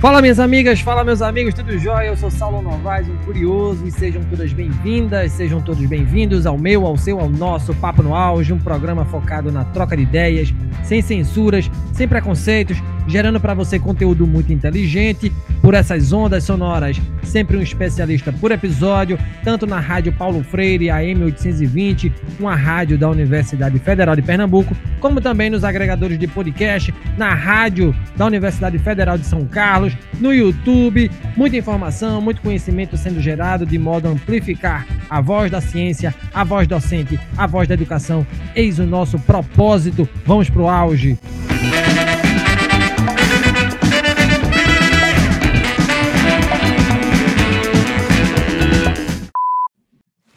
Fala minhas amigas, fala meus amigos, tudo jóia? Eu sou Saulo Novaes, um curioso, e sejam todas bem-vindas, sejam todos bem-vindos ao meu, ao seu, ao nosso Papo no Auge, um programa focado na troca de ideias, sem censuras, sem preconceitos, gerando para você conteúdo muito inteligente por essas ondas sonoras, sempre um especialista por episódio, tanto na Rádio Paulo Freire, a M820, uma rádio da Universidade Federal de Pernambuco, como também nos agregadores de podcast, na rádio da Universidade Federal de São Carlos, no YouTube, muita informação, muito conhecimento sendo gerado de modo a amplificar a voz da ciência, a voz docente, a voz da educação. Eis o nosso propósito. Vamos pro auge.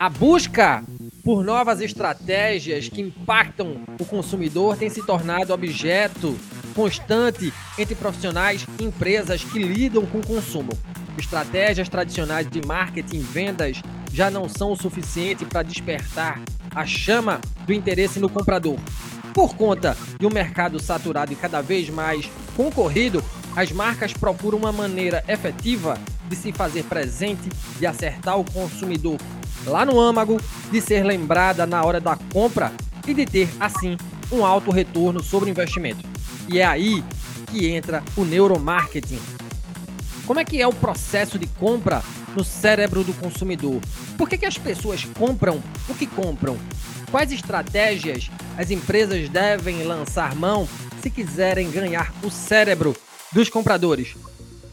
A busca por novas estratégias que impactam o consumidor tem se tornado objeto constante entre profissionais e empresas que lidam com o consumo. Estratégias tradicionais de marketing e vendas já não são o suficiente para despertar a chama do interesse no comprador. Por conta de um mercado saturado e cada vez mais concorrido, as marcas procuram uma maneira efetiva de se fazer presente, de acertar o consumidor lá no âmago, de ser lembrada na hora da compra e de ter, assim, um alto retorno sobre o investimento. E é aí que entra o neuromarketing. Como é que é o processo de compra no cérebro do consumidor? Por que, que as pessoas compram o que compram? Quais estratégias as empresas devem lançar mão se quiserem ganhar o cérebro dos compradores?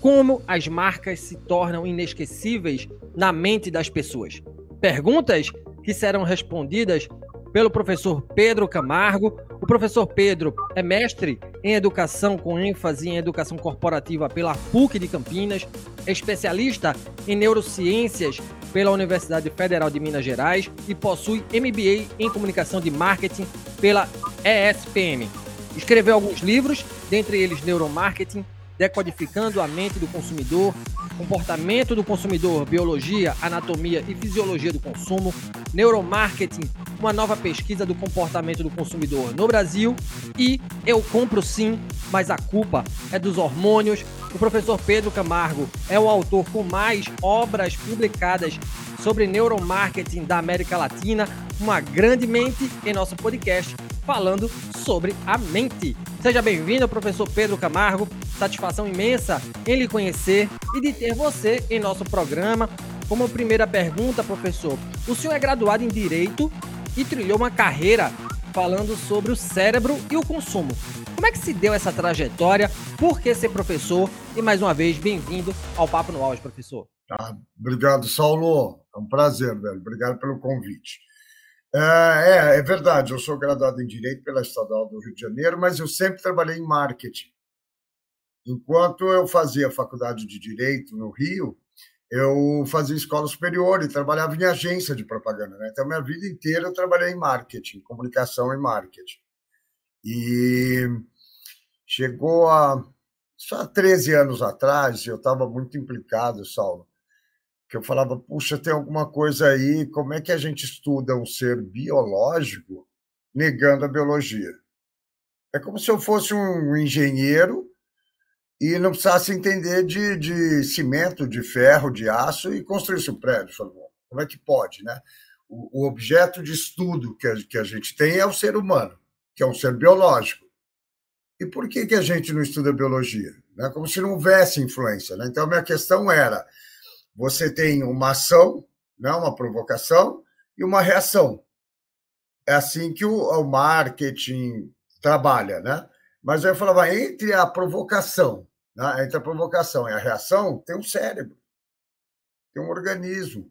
Como as marcas se tornam inesquecíveis na mente das pessoas? Perguntas que serão respondidas pelo professor Pedro Camargo. O professor Pedro é mestre em educação com ênfase em educação corporativa pela PUC de Campinas, é especialista em neurociências pela Universidade Federal de Minas Gerais e possui MBA em comunicação de marketing pela ESPM. Escreveu alguns livros, dentre eles Neuromarketing, Decodificando a Mente do Consumidor, comportamento do consumidor, biologia, anatomia e fisiologia do consumo, neuromarketing, uma nova pesquisa do comportamento do consumidor no Brasil e Eu Compro Sim, mas a culpa é dos hormônios. O professor Pedro Camargo é o autor com mais obras publicadas sobre neuromarketing da América Latina, uma grande mente em nosso podcast falando sobre a mente. Seja bem-vindo, professor Pedro Camargo. Satisfação imensa em lhe conhecer e de ter você em nosso programa. Como primeira pergunta, professor, o senhor é graduado em Direito e trilhou uma carreira falando sobre o cérebro e o consumo. Como é que se deu essa trajetória? Por que ser professor? E mais uma vez, bem-vindo ao Papo no Auge, professor. Ah, obrigado, Saulo. É um prazer, velho. Obrigado pelo convite. É, é, é, verdade, eu sou graduado em Direito pela Estadual do Rio de Janeiro, mas eu sempre trabalhei em marketing. Enquanto eu fazia faculdade de Direito no Rio, eu fazia escola superior e trabalhava em agência de propaganda. Né? Então, minha vida inteira eu trabalhei em marketing, comunicação e marketing. E chegou a. Só 13 anos atrás, eu estava muito implicado, Saulo, que eu falava, puxa, tem alguma coisa aí, como é que a gente estuda um ser biológico negando a biologia? É como se eu fosse um engenheiro e não precisasse entender de, de cimento, de ferro, de aço e construísse um prédio. Falei, como é que pode, né? O, o objeto de estudo que a, que a gente tem é o ser humano, que é um ser biológico. E por que, que a gente não estuda biologia? Né? Como se não houvesse influência. Né? Então, minha questão era você tem uma ação, né, uma provocação e uma reação. É assim que o, o marketing trabalha, né? Mas eu falava, entre a provocação, né, entre a provocação e a reação, tem um cérebro, tem um organismo.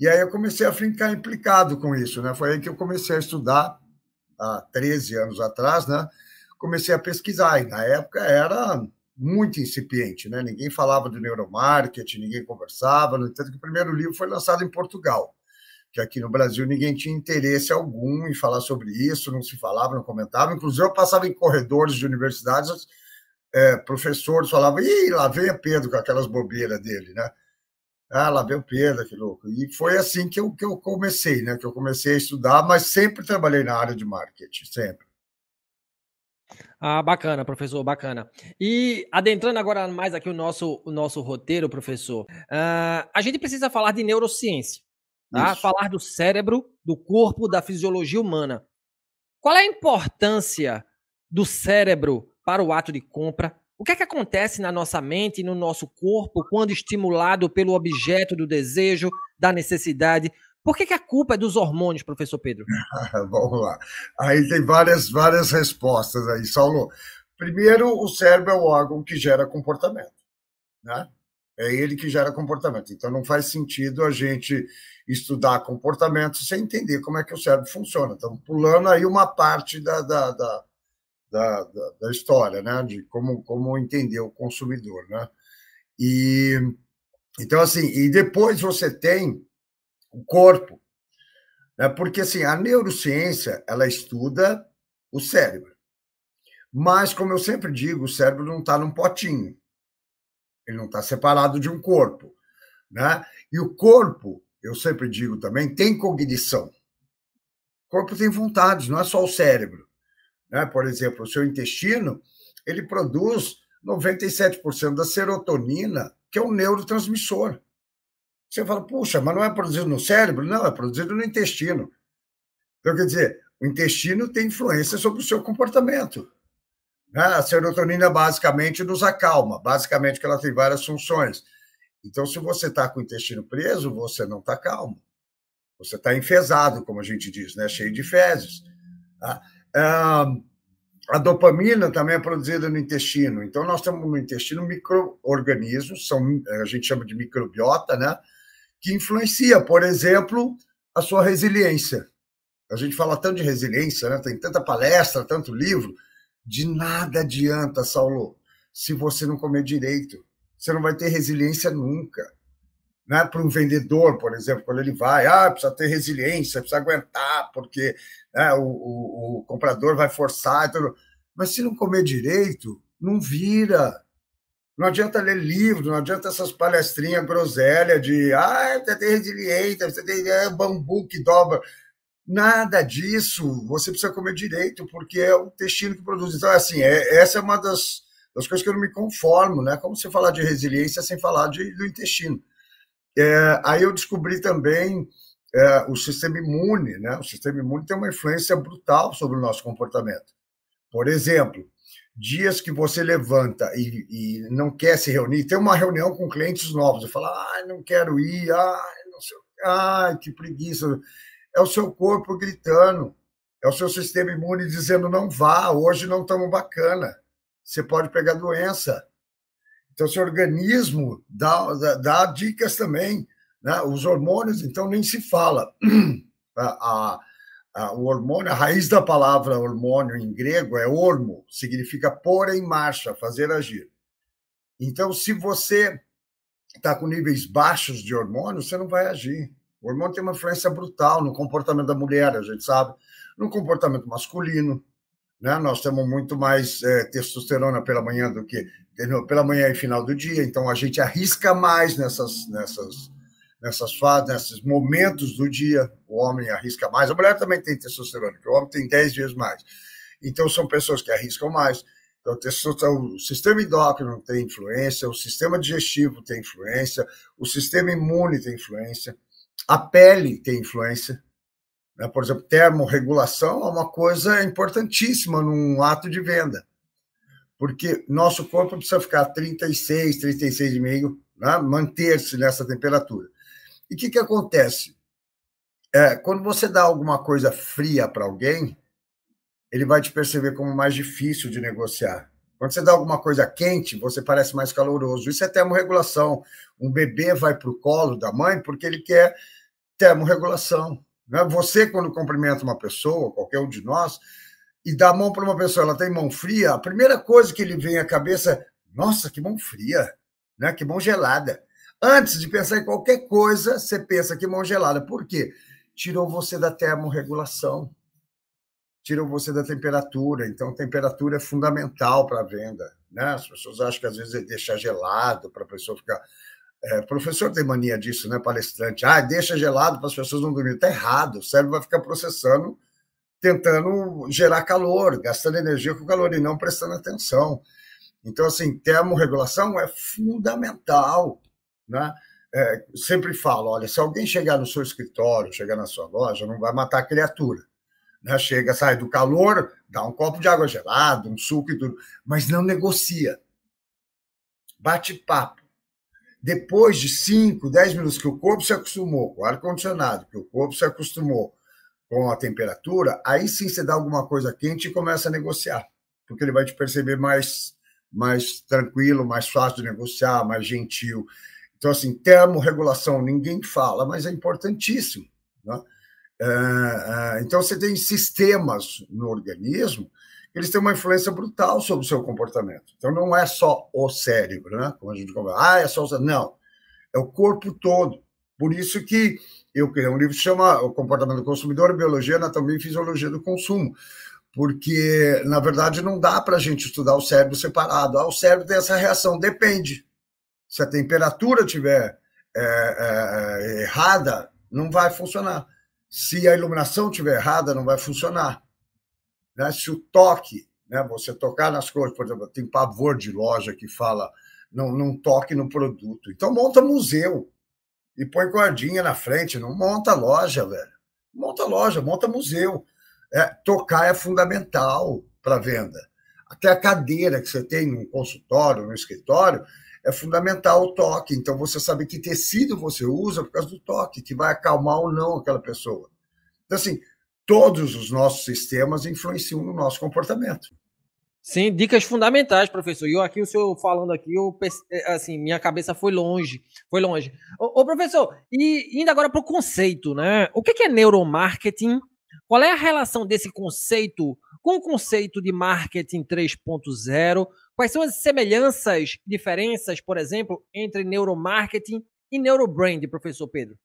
E aí eu comecei a ficar implicado com isso, né? Foi aí que eu comecei a estudar, há 13 anos atrás, né? Comecei a pesquisar, e na época era muito incipiente, né? Ninguém falava do neuromarketing, ninguém conversava. No entanto, que o primeiro livro foi lançado em Portugal, que aqui no Brasil ninguém tinha interesse algum em falar sobre isso, não se falava, não comentava. Inclusive, eu passava em corredores de universidades, é, professores falavam, ih, lá vem o Pedro com aquelas bobeiras dele, né? Ah, lá vem o Pedro, que louco. E foi assim que eu, que eu comecei, né? Que eu comecei a estudar, mas sempre trabalhei na área de marketing, sempre. Ah, bacana, professor, bacana. E adentrando agora mais aqui o nosso, o nosso roteiro, professor, uh, a gente precisa falar de neurociência, tá? Falar do cérebro, do corpo, da fisiologia humana. Qual é a importância do cérebro para o ato de compra? O que é que acontece na nossa mente e no nosso corpo quando estimulado pelo objeto do desejo, da necessidade? Por que, que a culpa é dos hormônios, professor Pedro? Vamos lá. Aí tem várias, várias respostas aí, Saulo. Primeiro, o cérebro é o órgão que gera comportamento. Né? É ele que gera comportamento. Então, não faz sentido a gente estudar comportamento sem entender como é que o cérebro funciona. Estamos pulando aí uma parte da, da, da, da, da história, né? de como, como entender o consumidor. Né? E, então, assim, e depois você tem o corpo. Né? Porque assim, a neurociência ela estuda o cérebro. Mas, como eu sempre digo, o cérebro não está num potinho. Ele não está separado de um corpo. Né? E o corpo, eu sempre digo também, tem cognição. O corpo tem vontades, não é só o cérebro. Né? Por exemplo, o seu intestino, ele produz 97% da serotonina, que é um neurotransmissor. Você fala, puxa, mas não é produzido no cérebro? Não, é produzido no intestino. Então, quer dizer, o intestino tem influência sobre o seu comportamento. Né? A serotonina basicamente nos acalma, basicamente que ela tem várias funções. Então, se você está com o intestino preso, você não está calmo. Você está enfesado, como a gente diz, né? cheio de fezes. Tá? A dopamina também é produzida no intestino. Então, nós temos no intestino micro-organismos, são, a gente chama de microbiota, né? Que influencia, por exemplo, a sua resiliência. A gente fala tanto de resiliência, né? tem tanta palestra, tanto livro. De nada adianta, Saulo, se você não comer direito. Você não vai ter resiliência nunca. Né? Para um vendedor, por exemplo, quando ele vai, ah, precisa ter resiliência, precisa aguentar, porque né, o, o, o comprador vai forçar. Mas se não comer direito, não vira. Não adianta ler livro, não adianta essas palestrinhas groselha de ah, você tem resiliência, você tem é, bambu que dobra. Nada disso. Você precisa comer direito, porque é o intestino que produz. Então, assim, é, essa é uma das, das coisas que eu não me conformo, né? Como você falar de resiliência sem falar de, do intestino. É, aí eu descobri também é, o sistema imune, né? O sistema imune tem uma influência brutal sobre o nosso comportamento. Por exemplo, dias que você levanta e, e, não quer se reunir, tem uma reunião com clientes novos, e fala, ah, não quero ir, ah, não sei, ah, que preguiça. É o seu corpo gritando, é o seu sistema imune dizendo, não vá, hoje não estamos bacana, você pode pegar doença. Então, seu organismo dá, dá, dá dicas também, né? os hormônios, então, nem se fala. a, a o hormônio, a raiz da palavra hormônio em grego é ormo, significa pôr em marcha, fazer agir. Então, se você está com níveis baixos de hormônio, você não vai agir. O hormônio tem uma influência brutal no comportamento da mulher, a gente sabe, no comportamento masculino. Né? Nós temos muito mais é, testosterona pela manhã do que pela manhã e final do dia, então a gente arrisca mais nessas, nessas nessas fases, nesses momentos do dia, o homem arrisca mais. A mulher também tem testosterona, porque o homem tem 10 vezes mais. Então, são pessoas que arriscam mais. Então, o sistema endócrino tem influência, o sistema digestivo tem influência, o sistema imune tem influência, a pele tem influência. Né? Por exemplo, termorregulação é uma coisa importantíssima num ato de venda, porque nosso corpo precisa ficar 36, 36,5, né? manter-se nessa temperatura. E o que, que acontece? É, quando você dá alguma coisa fria para alguém, ele vai te perceber como mais difícil de negociar. Quando você dá alguma coisa quente, você parece mais caloroso. Isso é termorregulação. Um bebê vai para o colo da mãe porque ele quer termorregulação. Né? Você, quando cumprimenta uma pessoa, qualquer um de nós, e dá a mão para uma pessoa, ela tem mão fria, a primeira coisa que ele vem à cabeça é: nossa, que mão fria, né? que mão gelada. Antes de pensar em qualquer coisa, você pensa que mão gelada. Por quê? Tirou você da termorregulação, tirou você da temperatura. Então, temperatura é fundamental para a venda. Né? As pessoas acham que às vezes é deixar gelado para a pessoa ficar. É, professor tem mania disso, né? Palestrante. Ah, deixa gelado para as pessoas não dormirem. Está errado. O cérebro vai ficar processando tentando gerar calor, gastando energia com calor e não prestando atenção. Então, assim, termorregulação é fundamental, né? É, sempre falo, olha, se alguém chegar no seu escritório, chegar na sua loja, não vai matar a criatura. Né? Chega, sai do calor, dá um copo de água gelada, um suco e tudo, mas não negocia. Bate papo. Depois de 5, 10 minutos que o corpo se acostumou com o ar-condicionado, que o corpo se acostumou com a temperatura, aí sim você dá alguma coisa quente e começa a negociar, porque ele vai te perceber mais, mais tranquilo, mais fácil de negociar, mais gentil. Então, assim, termorregulação, ninguém fala, mas é importantíssimo. Né? É, é, então, você tem sistemas no organismo eles têm uma influência brutal sobre o seu comportamento. Então, não é só o cérebro, né? Como a gente conversa, ah, é só o cérebro. Não, é o corpo todo. Por isso que eu criei um livro que chama O Comportamento do Consumidor, Biologia, Anatomia e Fisiologia do Consumo. Porque, na verdade, não dá para a gente estudar o cérebro separado. Ah, o cérebro tem essa reação, depende. Se a temperatura estiver é, é, errada, não vai funcionar. Se a iluminação estiver errada, não vai funcionar. Né? Se o toque, né, você tocar nas coisas, por exemplo, tem pavor de loja que fala não, não toque no produto. Então monta museu e põe cordinha na frente, não monta loja, velho. Monta loja, monta museu. É, tocar é fundamental para venda. Até a cadeira que você tem no consultório, no escritório, é fundamental o toque. Então, você sabe que tecido você usa por causa do toque, que vai acalmar ou não aquela pessoa. Então, assim, todos os nossos sistemas influenciam no nosso comportamento. Sim, dicas fundamentais, professor. E eu aqui, o senhor falando aqui, eu, é, assim, minha cabeça foi longe, foi longe. Ô, ô professor, e indo agora para o conceito, né? O que é neuromarketing? Qual é a relação desse conceito com o conceito de marketing 3.0? Quais são as semelhanças, diferenças, por exemplo, entre neuromarketing e neurobrand, professor Pedro?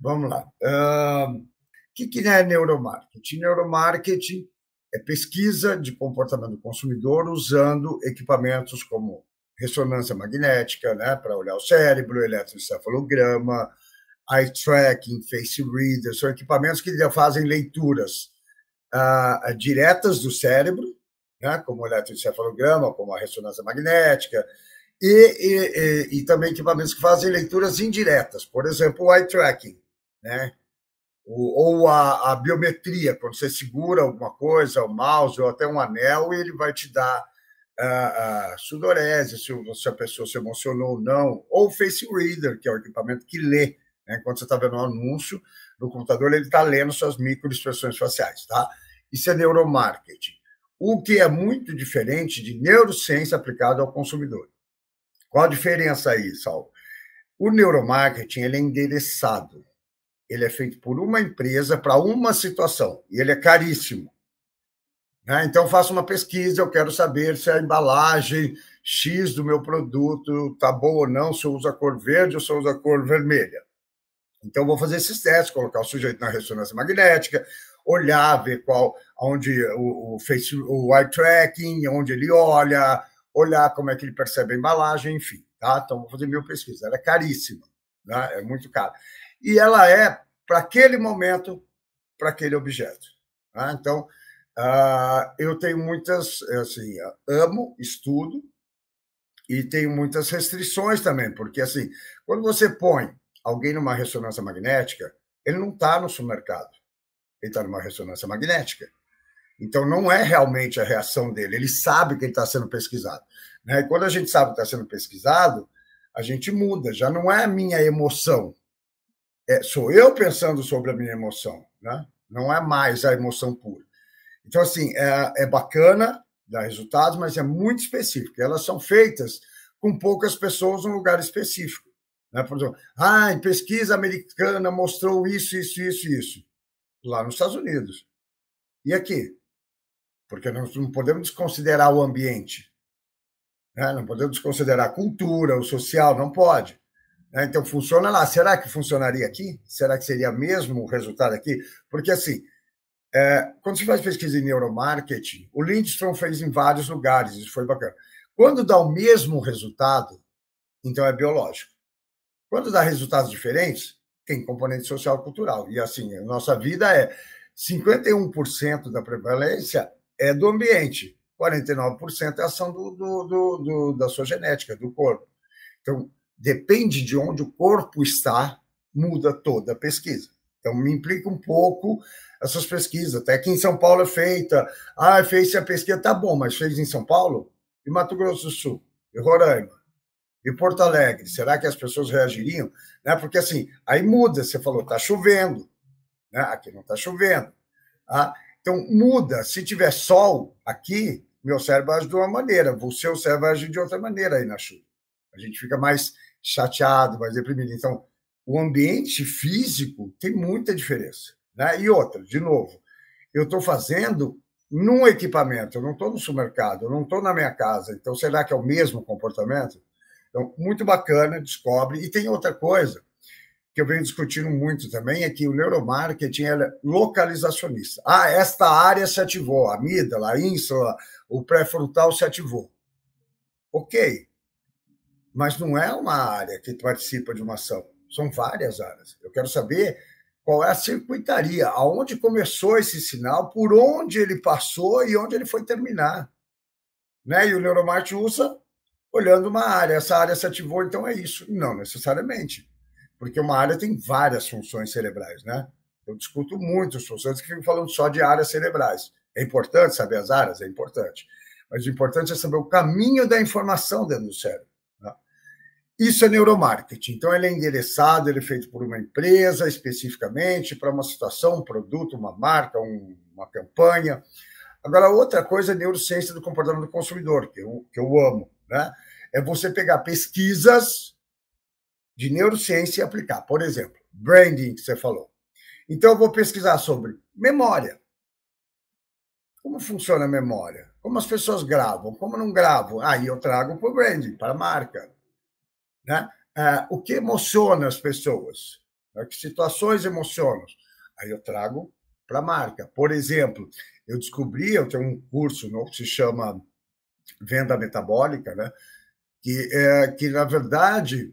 Vamos lá. Uh, o que, que é neuromarketing? Neuromarketing é pesquisa de comportamento do consumidor usando equipamentos como ressonância magnética, né, para olhar o cérebro, eletroencefalograma, eye tracking, face reader, são equipamentos que fazem leituras uh, diretas do cérebro, né, como o eletroencefalograma, como a ressonância magnética, e, e, e, e, também equipamentos que fazem leituras indiretas, por exemplo, o eye tracking, né, ou a, a, biometria, quando você segura alguma coisa, o mouse ou até um anel, ele vai te dar a, a sudorese, se, se, a pessoa se emocionou ou não, ou o face reader, que é o equipamento que lê. Né? Quando você está vendo um anúncio no computador, ele está lendo suas microexpressões faciais. Tá? Isso é neuromarketing. O que é muito diferente de neurociência aplicada ao consumidor. Qual a diferença aí, Sal? O neuromarketing ele é endereçado ele é feito por uma empresa para uma situação e ele é caríssimo. Né? Então, faço uma pesquisa, eu quero saber se a embalagem X do meu produto está boa ou não, se eu uso a cor verde ou se eu uso a cor vermelha. Então, vou fazer esses testes, colocar o sujeito na ressonância magnética, olhar, ver qual, onde o, o, face, o eye tracking, onde ele olha, olhar como é que ele percebe a embalagem, enfim. Tá? Então, vou fazer minha pesquisa. Ela é caríssima, né? é muito cara e ela é para aquele momento, para aquele objeto. Tá? Então, uh, eu tenho muitas, assim, amo, estudo, e tenho muitas restrições também, porque, assim, quando você põe alguém numa ressonância magnética, ele não está no supermercado, ele está numa ressonância magnética. Então, não é realmente a reação dele, ele sabe que ele está sendo pesquisado. Né? E quando a gente sabe que está sendo pesquisado, a gente muda, já não é a minha emoção, é, sou eu pensando sobre a minha emoção, né? não é mais a emoção pura. Então, assim, é, é bacana dar resultados, mas é muito específico. Elas são feitas com poucas pessoas num lugar específico. Né? Por exemplo, ah, em pesquisa americana mostrou isso, isso, isso, isso. Lá nos Estados Unidos. E aqui? Porque nós não podemos desconsiderar o ambiente. Né? Não podemos desconsiderar a cultura, o social, não pode. Né? Então, funciona lá. Será que funcionaria aqui? Será que seria mesmo o resultado aqui? Porque, assim, é, quando se faz pesquisa em neuromarketing, o Lindstrom fez em vários lugares, isso foi bacana. Quando dá o mesmo resultado, então é biológico. Quando dá resultados diferentes, tem componente social cultural. E, assim, a nossa vida é 51% da prevalência é do ambiente, 49% é ação do, do, do, da sua genética, do corpo. Então, depende de onde o corpo está, muda toda a pesquisa. Então, me implica um pouco essas pesquisas. Até que em São Paulo é feita. Ah, fez a pesquisa, tá bom, mas fez em São Paulo? E Mato Grosso do Sul? E Roraima? E Porto Alegre? Será que as pessoas reagiriam? Né? Porque assim, aí muda. Você falou, tá chovendo. Né? Aqui não está chovendo. Ah, então, muda. Se tiver sol aqui, meu cérebro age de uma maneira, o seu cérebro age de outra maneira aí na chuva. A gente fica mais chateado, mais deprimido. Então, o ambiente físico tem muita diferença. Né? E outra, de novo, eu estou fazendo num equipamento, eu não estou no supermercado, eu não estou na minha casa. Então, será que é o mesmo comportamento? Então, muito bacana, descobre. E tem outra coisa que eu venho discutindo muito também, é que o neuromarketing é localizacionista. Ah, esta área se ativou, a amígdala, a ínsula, o pré-frontal se ativou. Ok, mas não é uma área que participa de uma ação, são várias áreas. Eu quero saber qual é a circuitaria, aonde começou esse sinal, por onde ele passou e onde ele foi terminar. Né? E o neuromarketing usa olhando uma área. Essa área se ativou, então é isso. Não necessariamente porque uma área tem várias funções cerebrais, né? Eu discuto muito as funções que ficam falando só de áreas cerebrais. É importante saber as áreas? É importante. Mas o importante é saber o caminho da informação dentro do cérebro. Né? Isso é neuromarketing. Então, ele é endereçado, ele é feito por uma empresa especificamente, para uma situação, um produto, uma marca, um, uma campanha. Agora, outra coisa é neurociência do comportamento do consumidor, que eu, que eu amo. Né? É você pegar pesquisas de neurociência e aplicar. Por exemplo, branding, que você falou. Então, eu vou pesquisar sobre memória. Como funciona a memória? Como as pessoas gravam? Como não gravam? Aí eu trago para o branding, para a marca. Né? É, o que emociona as pessoas? Né? Que situações emocionam? Aí eu trago para a marca. Por exemplo, eu descobri, eu tenho um curso novo que se chama Venda Metabólica, né? que, é, que na verdade,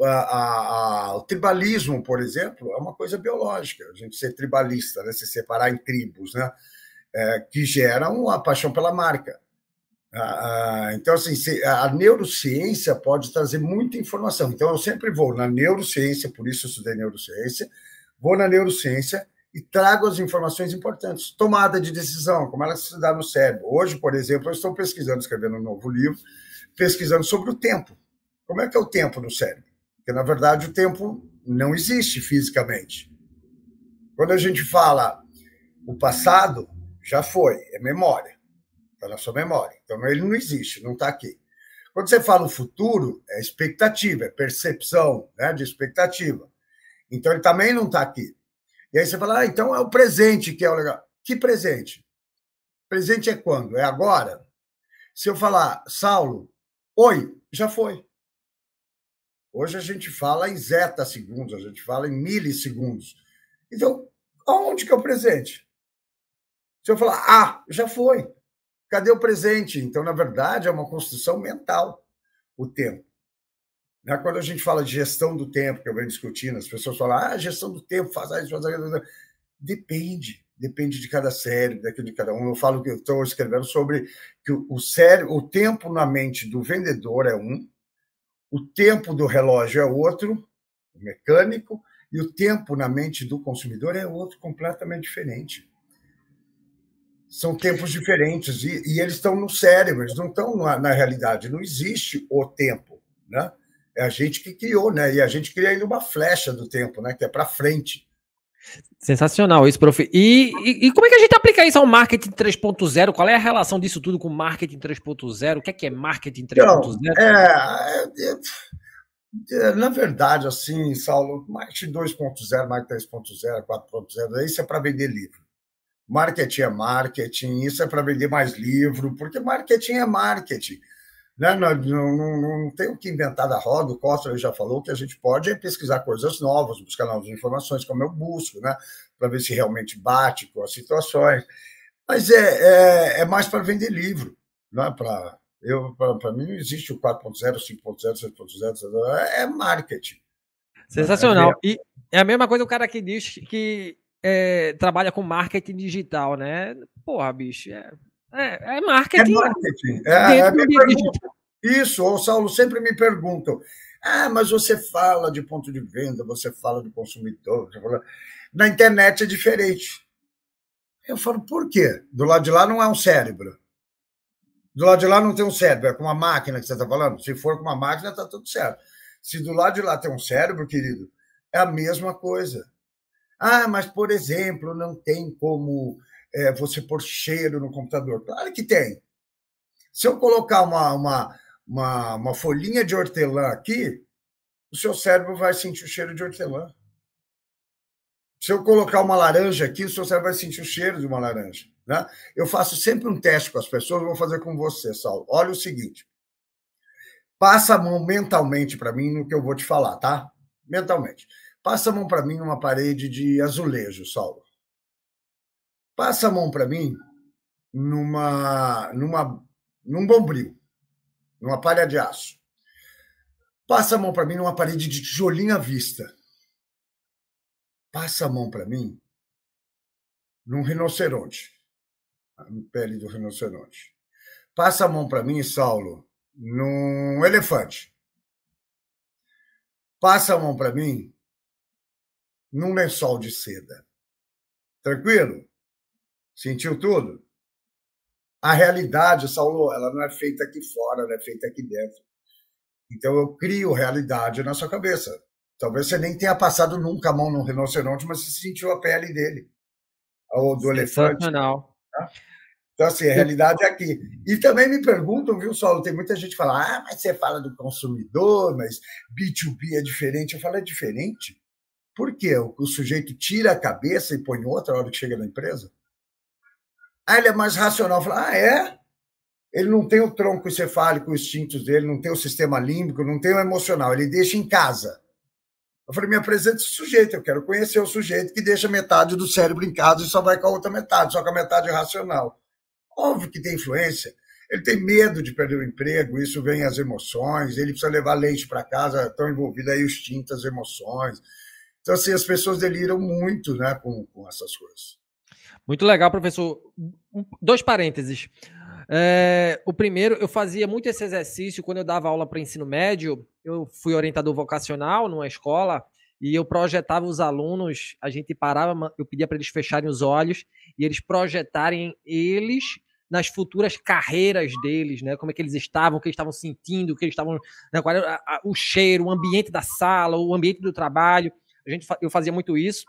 a, a, o tribalismo, por exemplo, é uma coisa biológica, a gente ser tribalista, né? se separar em tribos, né? É, que geram a paixão pela marca. Ah, então, assim, a neurociência pode trazer muita informação. Então, eu sempre vou na neurociência, por isso eu estudei neurociência, vou na neurociência e trago as informações importantes. Tomada de decisão, como ela se dá no cérebro. Hoje, por exemplo, eu estou pesquisando, escrevendo um novo livro, pesquisando sobre o tempo. Como é que é o tempo no cérebro? Porque, na verdade, o tempo não existe fisicamente. Quando a gente fala o passado, já foi, é memória. Está na sua memória. Então, ele não existe, não está aqui. Quando você fala o futuro, é expectativa, é percepção né, de expectativa. Então, ele também não está aqui. E aí você fala, ah, então é o presente que é o legal. Que presente? Presente é quando? É agora? Se eu falar, Saulo, oi, já foi. Hoje a gente fala em zeta segundos, a gente fala em milissegundos. Então, aonde que é o presente? Se eu falar, ah, já foi. Cadê o presente? Então, na verdade, é uma construção mental o tempo. Né? Quando a gente fala de gestão do tempo, que eu venho discutindo, as pessoas falam, ah, gestão do tempo, faz isso, faz aquilo. Depende, depende de cada cérebro, daquilo de cada um. Eu falo que eu estou escrevendo sobre que o cérebro, o tempo na mente do vendedor é um, o tempo do relógio é outro, o mecânico, e o tempo na mente do consumidor é outro, completamente diferente. São tempos diferentes e, e eles estão no cérebro, eles não estão na, na, realidade. Não existe o tempo, né? É a gente que criou, né? E a gente cria ainda uma flecha do tempo, né? Que é para frente. Sensacional isso, prof. E, e, e, como é que a gente aplica isso ao marketing 3.0? Qual é a relação disso tudo com marketing 3.0? O que é, que é marketing 3.0? É, é, é, na verdade, assim, Saulo, marketing 2.0, marketing 3.0, 4.0, isso é para vender livro. Marketing é marketing, isso é para vender mais livro, porque marketing é marketing. Né? Não, não, não, tem o que inventar da roda, o Costa já falou que a gente pode pesquisar coisas novas, buscar novas informações, como eu busco, né? para ver se realmente bate com as situações. Mas é, é, é mais para vender livro, né? para eu para mim não existe o 4.0, 5.0, 6.0, é marketing. Sensacional. É, e é a mesma coisa o cara que diz que é, trabalha com marketing digital, né? Porra, bicho, é, é, é marketing. É marketing. É, é Isso, o Saulo sempre me perguntam. Ah, mas você fala de ponto de venda, você fala do consumidor. Fala... Na internet é diferente. Eu falo, por quê? Do lado de lá não é um cérebro. Do lado de lá não tem um cérebro, é com uma máquina que você está falando. Se for com uma máquina, está tudo certo. Se do lado de lá tem um cérebro, querido, é a mesma coisa. Ah, mas, por exemplo, não tem como é, você pôr cheiro no computador. Claro que tem. Se eu colocar uma, uma, uma, uma folhinha de hortelã aqui, o seu cérebro vai sentir o cheiro de hortelã. Se eu colocar uma laranja aqui, o seu cérebro vai sentir o cheiro de uma laranja. Né? Eu faço sempre um teste com as pessoas, vou fazer com você, Saulo. Olha o seguinte. Passa a mão mentalmente para mim no que eu vou te falar, tá? Mentalmente. Passa a mão para mim numa parede de azulejo, Saulo. Passa a mão para mim numa, numa, num bombril, numa palha de aço. Passa a mão para mim numa parede de tijolinho à vista. Passa a mão para mim num rinoceronte, a pele do rinoceronte. Passa a mão para mim, Saulo, num elefante. Passa a mão para mim num lençol de seda. Tranquilo? Sentiu tudo? A realidade, Saulo, ela não é feita aqui fora, ela é feita aqui dentro. Então eu crio realidade na sua cabeça. Talvez você nem tenha passado nunca a mão num rinoceronte, mas você sentiu a pele dele. Ou do elefante. Tá? Então, assim, a realidade é aqui. E também me perguntam, viu, Saulo? Tem muita gente que fala, ah, mas você fala do consumidor, mas B2B é diferente. Eu falo, é diferente? Por quê? O, o sujeito tira a cabeça e põe outra hora que chega na empresa? Ah, ele é mais racional. Fala, ah, é? Ele não tem o tronco encefálico, os instintos dele, não tem o sistema límbico, não tem o emocional, ele deixa em casa. Eu falei, me apresente esse sujeito, eu quero conhecer o sujeito que deixa metade do cérebro em casa e só vai com a outra metade, só com a metade racional. Óbvio que tem influência. Ele tem medo de perder o emprego, isso vem as emoções, ele precisa levar leite para casa, estão envolvidas aí os instintos, as emoções. Então, assim, as pessoas deliram muito né, com, com essas coisas. Muito legal, professor. Dois parênteses. É, o primeiro, eu fazia muito esse exercício quando eu dava aula para ensino médio. Eu fui orientador vocacional numa escola e eu projetava os alunos. A gente parava, eu pedia para eles fecharem os olhos e eles projetarem eles nas futuras carreiras deles, né? Como é que eles estavam, o que eles estavam sentindo, o que eles estavam, né? qual era o cheiro, o ambiente da sala, o ambiente do trabalho. A gente, eu fazia muito isso.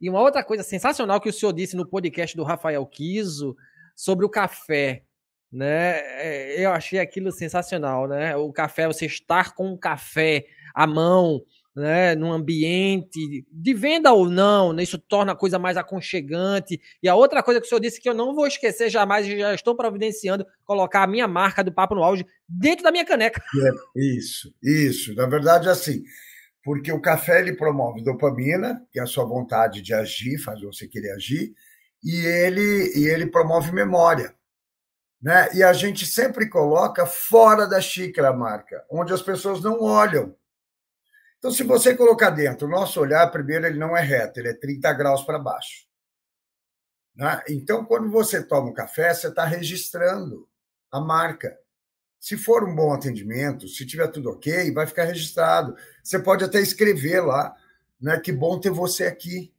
E uma outra coisa sensacional que o senhor disse no podcast do Rafael Kiso sobre o café, né? É, eu achei aquilo sensacional, né? O café, você estar com o café à mão, né, num ambiente de venda ou não, né, isso torna a coisa mais aconchegante. E a outra coisa que o senhor disse que eu não vou esquecer jamais, já estou providenciando, colocar a minha marca do Papo no Auge dentro da minha caneca. É, isso, isso. Na verdade, assim, porque o café ele promove dopamina, que é a sua vontade de agir, faz você querer agir, e ele, e ele promove memória. Né? E a gente sempre coloca fora da xícara a marca, onde as pessoas não olham. Então, se você colocar dentro, o nosso olhar, primeiro, ele não é reto, ele é 30 graus para baixo. Né? Então, quando você toma um café, você está registrando a marca. Se for um bom atendimento, se tiver tudo ok, vai ficar registrado. Você pode até escrever lá, né? Que bom ter você aqui.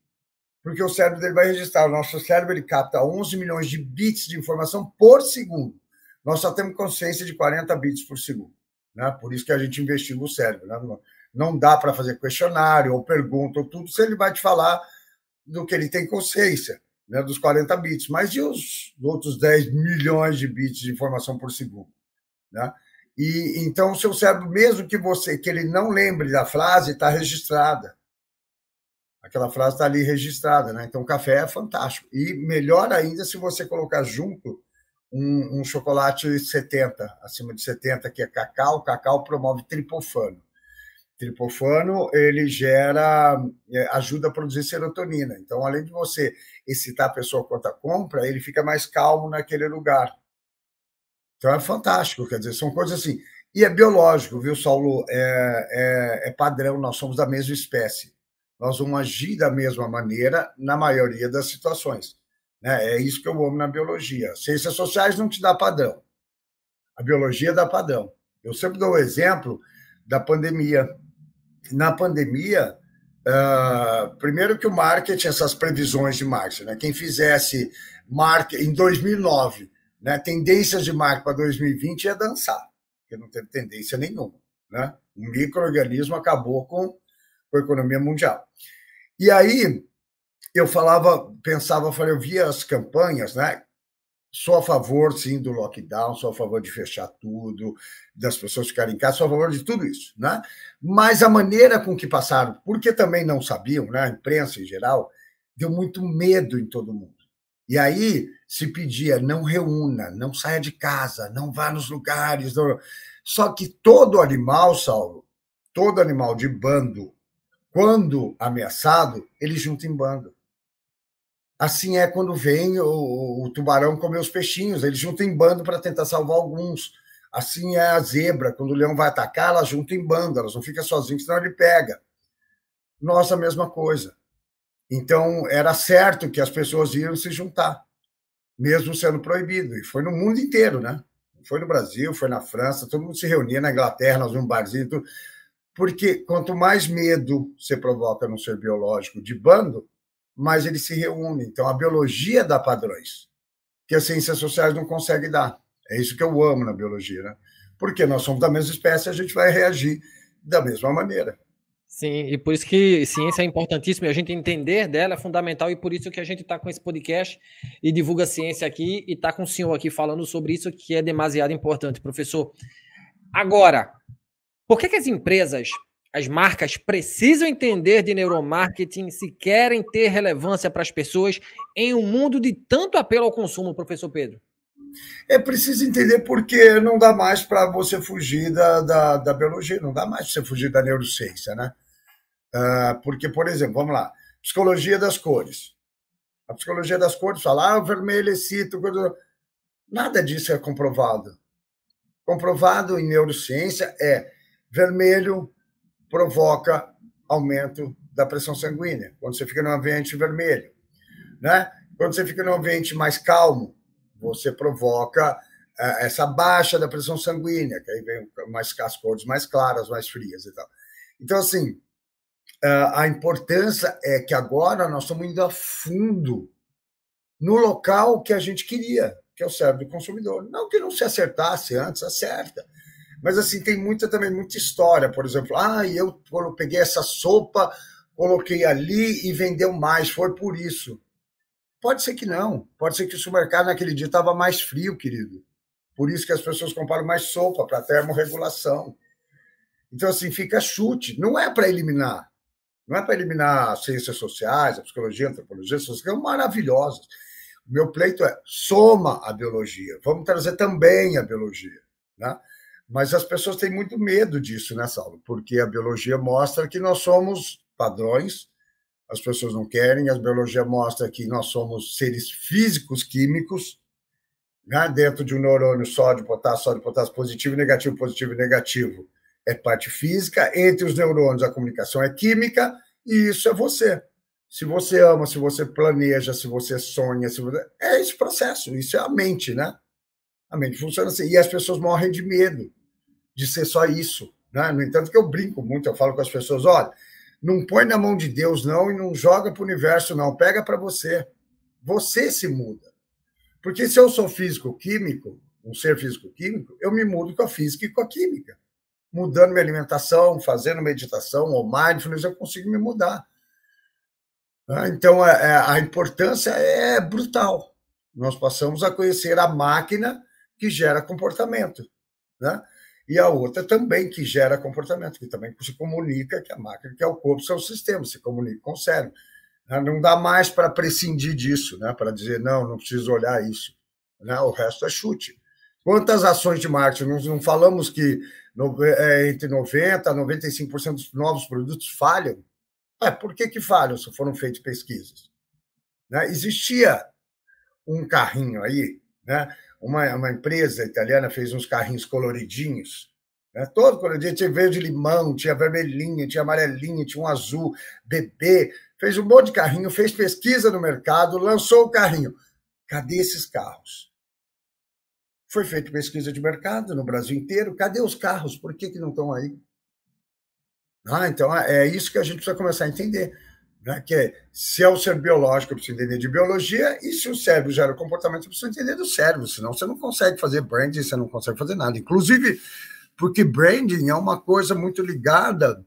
Porque o cérebro dele vai registrar. O nosso cérebro ele capta 11 milhões de bits de informação por segundo. Nós só temos consciência de 40 bits por segundo. Né? Por isso que a gente investiga o cérebro. Né? Não dá para fazer questionário ou pergunta ou tudo, se ele vai te falar do que ele tem consciência, né? dos 40 bits. Mas e os outros 10 milhões de bits de informação por segundo? Né? E então o seu cérebro, mesmo que você que ele não lembre da frase, está registrada. Aquela frase está ali registrada, né? Então, café é fantástico. E melhor ainda se você colocar junto um, um, chocolate 70, acima de 70, que é cacau. Cacau promove tripofano. Tripofano, ele gera, é, ajuda a produzir serotonina. Então, além de você excitar a pessoa quanto a compra, ele fica mais calmo naquele lugar. Então é fantástico, quer dizer, são coisas assim. E é biológico, viu, Saulo? É, é, é padrão, nós somos da mesma espécie. nós vamos agir da mesma maneira na maioria das situações. Né? É isso que eu amo na biologia. Ciências sociais não te dá padrão. A biologia dá padrão. Eu sempre dou o exemplo da pandemia. Na pandemia, uh, primeiro que o marketing, essas previsões de marketing, né? quem fizesse marketing em 2009, né? tendências de marketing para 2020 ia dançar, porque não teve tendência nenhuma. Né? O microorganismo acabou com, com a economia mundial. E aí eu falava, pensava, falei, eu via as campanhas, né? Sou a favor, sim, do lockdown, sou a favor de fechar tudo, das pessoas ficarem em casa, sou a favor de tudo isso, né? Mas a maneira com que passaram, porque também não sabiam, né? A imprensa em geral, deu muito medo em todo mundo. E aí se pedia, não reúna, não saia de casa, não vá nos lugares. Não... Só que todo animal, Saulo, todo animal de bando, quando ameaçado, ele junta em bando. Assim é quando vem o, o tubarão comer os peixinhos, ele junta em bando para tentar salvar alguns. Assim é a zebra, quando o leão vai atacar, ela junta em bando, elas não ficam sozinhas, senão ele pega. Nós, a mesma coisa. Então, era certo que as pessoas iam se juntar, mesmo sendo proibido. E foi no mundo inteiro, né? Foi no Brasil, foi na França, todo mundo se reunia na Inglaterra, nós vimos um barzinho, tudo. porque quanto mais medo você provoca no ser biológico de bando, mas ele se reúne. Então, a biologia dá padrões que as ciências sociais não conseguem dar. É isso que eu amo na biologia, né? Porque nós somos da mesma espécie, a gente vai reagir da mesma maneira. Sim, e por isso que ciência é importantíssima e a gente entender dela é fundamental e por isso que a gente está com esse podcast e divulga ciência aqui e está com o senhor aqui falando sobre isso que é demasiado importante, professor. Agora, por que, que as empresas as marcas precisam entender de neuromarketing se querem ter relevância para as pessoas em um mundo de tanto apelo ao consumo, professor Pedro? É preciso entender porque não dá mais para você fugir da, da, da, biologia, não dá mais para você fugir da neurociência, né? Uh, porque, por exemplo, vamos lá, psicologia das cores. A psicologia das cores fala, ah, vermelho excita, coisa... nada disso é comprovado. Comprovado em neurociência é vermelho provoca aumento da pressão sanguínea, quando você fica num ambiente vermelho. Né? Quando você fica num ambiente mais calmo, você provoca uh, essa baixa da pressão sanguínea, que aí vem mais, as cores mais claras, mais frias e tal. Então, assim, uh, a importância é que agora nós estamos indo a fundo no local que a gente queria, que é o cérebro do consumidor. Não que não se acertasse antes, acerta. Mas assim, tem muita também muita história, por exemplo, ah, eu peguei essa sopa, coloquei ali e vendeu mais, foi por isso. Pode ser que não. Pode ser que o supermercado naquele dia estava mais frio, querido. Por isso que as pessoas compram mais sopa para termorregulação. Então, assim, fica chute. Não é para eliminar. Não é para eliminar as ciências sociais, a psicologia, a antropologia, essas coisas maravilhosas. O meu pleito é soma a biologia. Vamos trazer também a biologia. Né? Mas as pessoas têm muito medo disso nessa aula, porque a biologia mostra que nós somos padrões, as pessoas não querem, a biologia mostra que nós somos seres físicos químicos, né? dentro de um neurônio sódio, potássio, sódio, potássio, positivo, negativo, positivo negativo, é parte física, entre os neurônios a comunicação é química, e isso é você. Se você ama, se você planeja, se você sonha, se você... é esse processo, isso é a mente, né? A mente funciona assim. E as pessoas morrem de medo de ser só isso. Né? No entanto, que eu brinco muito, eu falo com as pessoas: olha, não põe na mão de Deus, não, e não joga para o universo, não. Pega para você. Você se muda. Porque se eu sou físico-químico, um ser físico-químico, eu me mudo com a física e com a química. Mudando minha alimentação, fazendo meditação ou mindfulness, eu consigo me mudar. Né? Então, é, é, a importância é brutal. Nós passamos a conhecer a máquina que gera comportamento. Né? E a outra também que gera comportamento, que também se comunica, que a máquina, que é o corpo, são os sistemas, se comunica com o cérebro. Né? Não dá mais para prescindir disso, né? para dizer, não, não preciso olhar isso. Né? O resto é chute. Quantas ações de marketing? Nós não falamos que é, entre 90% a 95% dos novos produtos falham? É, por que, que falham se foram feitas pesquisas? Né? Existia um carrinho aí, né? Uma, uma empresa italiana fez uns carrinhos coloridinhos, Né? Todo colorido. Tinha verde limão, tinha vermelhinha, tinha amarelinha, tinha um azul, bebê. Fez um monte de carrinho, fez pesquisa no mercado, lançou o carrinho. Cadê esses carros? Foi feita pesquisa de mercado no Brasil inteiro. Cadê os carros? Por que, que não estão aí? Ah, então é isso que a gente precisa começar a entender. Né? Que é, se é o ser biológico, eu preciso entender de biologia, e se o cérebro gera o comportamento, eu preciso entender do cérebro, senão você não consegue fazer branding, você não consegue fazer nada. Inclusive, porque branding é uma coisa muito ligada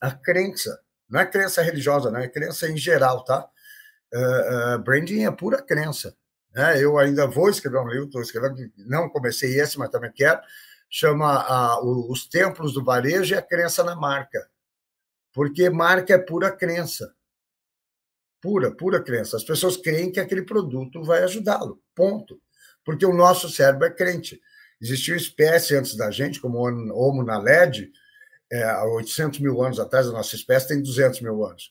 à crença. Não é crença religiosa, não é crença em geral, tá? Uh, uh, branding é pura crença. Né? Eu ainda vou escrever um livro, estou escrevendo, não comecei esse, mas também quero, chama uh, Os Templos do Varejo e a Crença na Marca. Porque marca é pura crença. Pura, pura crença. As pessoas creem que aquele produto vai ajudá-lo. Ponto. Porque o nosso cérebro é crente. Existia uma espécie antes da gente, como o Homo naledi, é, há 800 mil anos atrás, a nossa espécie tem 200 mil anos.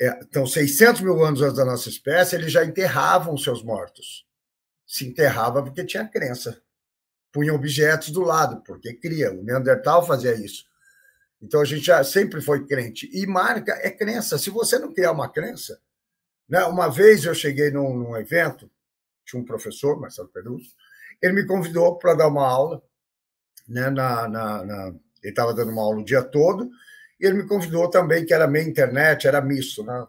É, então, 600 mil anos antes da nossa espécie, eles já enterravam seus mortos. Se enterrava porque tinha crença. Punha objetos do lado, porque cria. O Neandertal fazia isso. Então, a gente já sempre foi crente. E marca é crença. Se você não criar uma crença... Né? Uma vez eu cheguei num, num evento, tinha um professor, Marcelo Peruso, ele me convidou para dar uma aula, né, na, na, na ele estava dando uma aula o dia todo, e ele me convidou também, que era meio internet, era misto, né?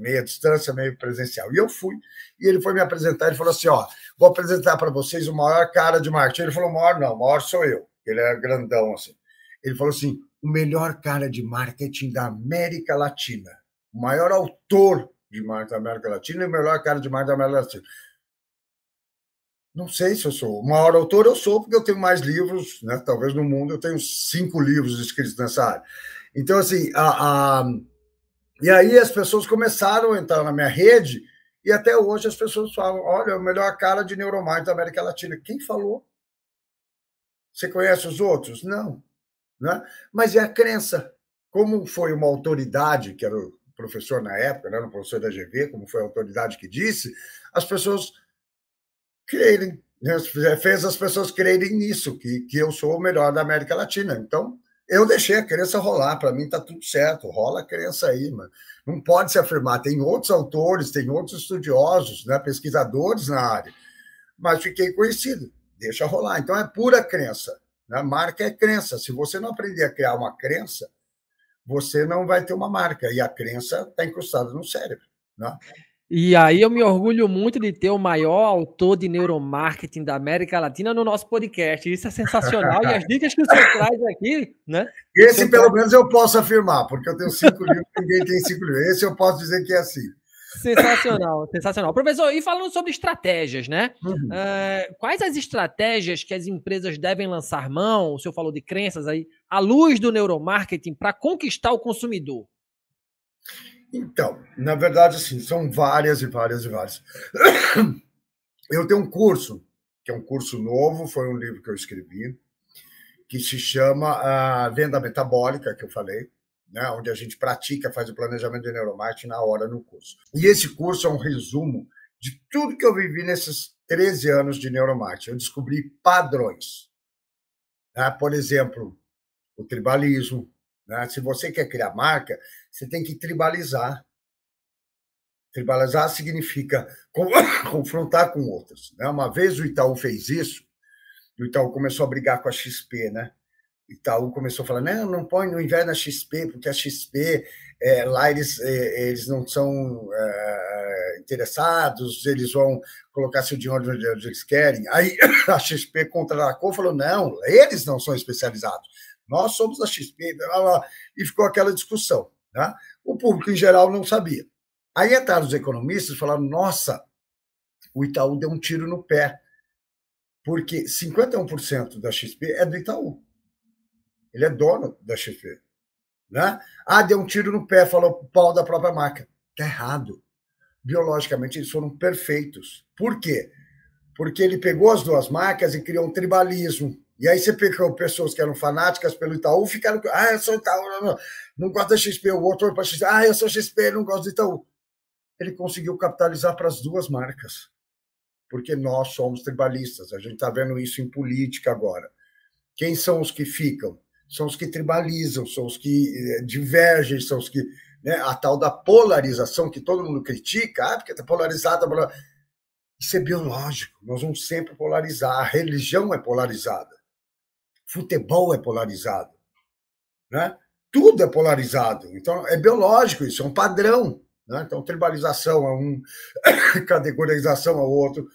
meia distância, meio presencial. E eu fui, e ele foi me apresentar, ele falou assim, ó, vou apresentar para vocês o maior cara de marketing. Ele falou, maior não, maior sou eu. Ele era grandão, assim. Ele falou assim, o melhor cara de marketing da América Latina, o maior autor de marketing da América Latina e o melhor cara de marketing da América Latina. Não sei se eu sou. O maior autor eu sou, porque eu tenho mais livros, né? talvez no mundo eu tenho cinco livros escritos nessa área. Então, assim, a, a... e aí as pessoas começaram a entrar na minha rede, e até hoje as pessoas falam: olha, o melhor cara de neuromarketing da América Latina. Quem falou? Você conhece os outros? Não. Né? Mas é a crença. Como foi uma autoridade, que era o professor na época, né, o professor da GV, como foi a autoridade que disse, as pessoas crerem, né? fez as pessoas crerem nisso, que, que eu sou o melhor da América Latina. Então, eu deixei a crença rolar, para mim está tudo certo, rola a crença aí, mano. Não pode se afirmar. Tem outros autores, tem outros estudiosos, né, pesquisadores na área, mas fiquei conhecido, deixa rolar. Então é pura crença. Né? Marca é crença. Se você não aprender a criar uma crença, você não vai ter uma marca, e a crença está encrustada no cérebro. Né? E aí eu me orgulho muito de ter o maior autor de neuromarketing da América Latina no nosso podcast. Isso é sensacional. e as dicas que senhor traz aqui, né? Esse, pelo menos, eu posso afirmar, porque eu tenho cinco livros, ninguém tem cinco livros. Esse eu posso dizer que é assim. Sensacional, sensacional. Professor, e falando sobre estratégias, né? Uhum. Uh, quais as estratégias que as empresas devem lançar mão? O senhor falou de crenças aí, à luz do neuromarketing, para conquistar o consumidor? Então, na verdade, assim, são várias e várias e várias. Eu tenho um curso, que é um curso novo, foi um livro que eu escrevi, que se chama a Venda Metabólica, que eu falei, né, onde a gente pratica, faz o planejamento de neuromarketing na hora no curso. E esse curso é um resumo de tudo que eu vivi nesses 13 anos de neuromarketing. Eu descobri padrões. Né? Por exemplo, o tribalismo, né? Se você quer criar marca, você tem que tribalizar. Tribalizar significa confrontar com outros. Né? Uma vez o Itaú fez isso, o Itaú começou a brigar com a XP, né? Itaú começou a falar: não, não põe no inverno a XP, porque a XP, é, lá eles, é, eles não são é, interessados, eles vão colocar seu dinheiro onde eles querem. Aí a XP contra-atacou falou: não, eles não são especializados nós somos da XP, e ficou aquela discussão. Né? O público, em geral, não sabia. Aí entraram os economistas e falaram: nossa, o Itaú deu um tiro no pé, porque 51% da XP é do Itaú. Ele é dono da XP. Né? Ah, deu um tiro no pé, falou pau da própria marca. Está errado. Biologicamente, eles foram perfeitos. Por quê? Porque ele pegou as duas marcas e criou um tribalismo, e aí você pegou pessoas que eram fanáticas pelo Itaú, ficaram, ah, eu sou Itaú, não, não, não gosto da XP, o outro para XP, ah, eu sou XP, não gosto do Itaú. Ele conseguiu capitalizar para as duas marcas, porque nós somos tribalistas, a gente está vendo isso em política agora. Quem são os que ficam? São os que tribalizam, são os que eh, divergem, são os que. Né, a tal da polarização que todo mundo critica, ah, porque está polarizada. Isso é biológico, nós vamos sempre polarizar. A religião é polarizada, futebol é polarizado, né? tudo é polarizado. Então, é biológico isso, é um padrão. Né? Então, tribalização é um, categorização é outro.